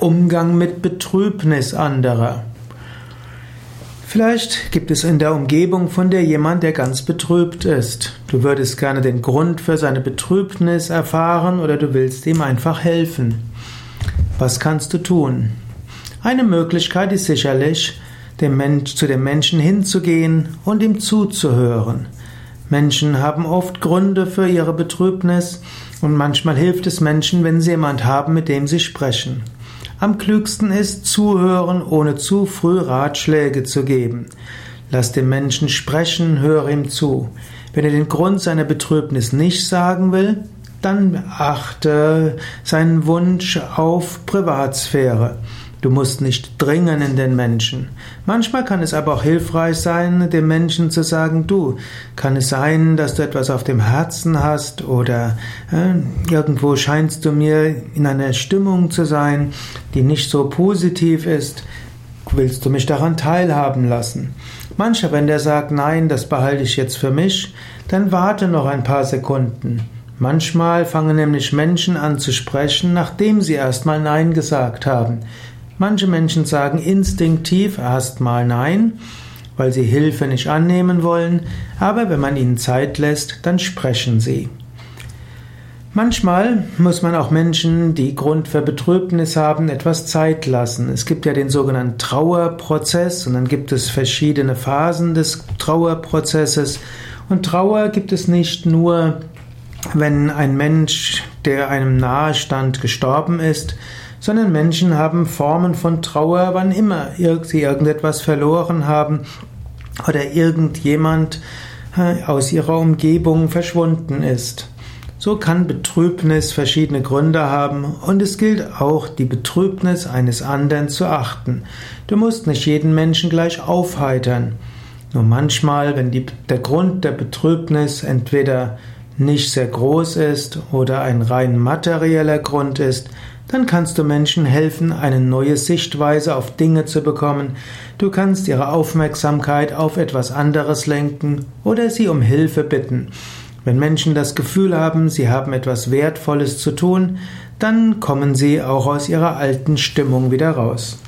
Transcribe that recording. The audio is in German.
Umgang mit Betrübnis anderer. Vielleicht gibt es in der Umgebung von dir jemand, der ganz betrübt ist. Du würdest gerne den Grund für seine Betrübnis erfahren oder du willst ihm einfach helfen. Was kannst du tun? Eine Möglichkeit ist sicherlich, dem Mensch, zu dem Menschen hinzugehen und ihm zuzuhören. Menschen haben oft Gründe für ihre Betrübnis und manchmal hilft es Menschen, wenn sie jemand haben, mit dem sie sprechen. Am klügsten ist zuhören, ohne zu früh Ratschläge zu geben. Lass den Menschen sprechen, höre ihm zu. Wenn er den Grund seiner Betrübnis nicht sagen will, dann achte seinen Wunsch auf Privatsphäre. Du musst nicht dringen in den Menschen. Manchmal kann es aber auch hilfreich sein, dem Menschen zu sagen, du, kann es sein, dass du etwas auf dem Herzen hast oder äh, irgendwo scheinst du mir in einer Stimmung zu sein, die nicht so positiv ist. Willst du mich daran teilhaben lassen? Mancher, wenn der sagt, nein, das behalte ich jetzt für mich, dann warte noch ein paar Sekunden. Manchmal fangen nämlich Menschen an zu sprechen, nachdem sie erstmal Nein gesagt haben. Manche Menschen sagen instinktiv erstmal Nein, weil sie Hilfe nicht annehmen wollen, aber wenn man ihnen Zeit lässt, dann sprechen sie. Manchmal muss man auch Menschen, die Grund für Betrübnis haben, etwas Zeit lassen. Es gibt ja den sogenannten Trauerprozess und dann gibt es verschiedene Phasen des Trauerprozesses. Und Trauer gibt es nicht nur, wenn ein Mensch, der einem nahe stand, gestorben ist, sondern Menschen haben Formen von Trauer, wann immer sie irgendetwas verloren haben oder irgendjemand äh, aus ihrer Umgebung verschwunden ist. So kann Betrübnis verschiedene Gründe haben und es gilt auch, die Betrübnis eines anderen zu achten. Du musst nicht jeden Menschen gleich aufheitern. Nur manchmal, wenn die, der Grund der Betrübnis entweder nicht sehr groß ist oder ein rein materieller Grund ist, dann kannst du Menschen helfen, eine neue Sichtweise auf Dinge zu bekommen. Du kannst ihre Aufmerksamkeit auf etwas anderes lenken oder sie um Hilfe bitten. Wenn Menschen das Gefühl haben, sie haben etwas Wertvolles zu tun, dann kommen sie auch aus ihrer alten Stimmung wieder raus.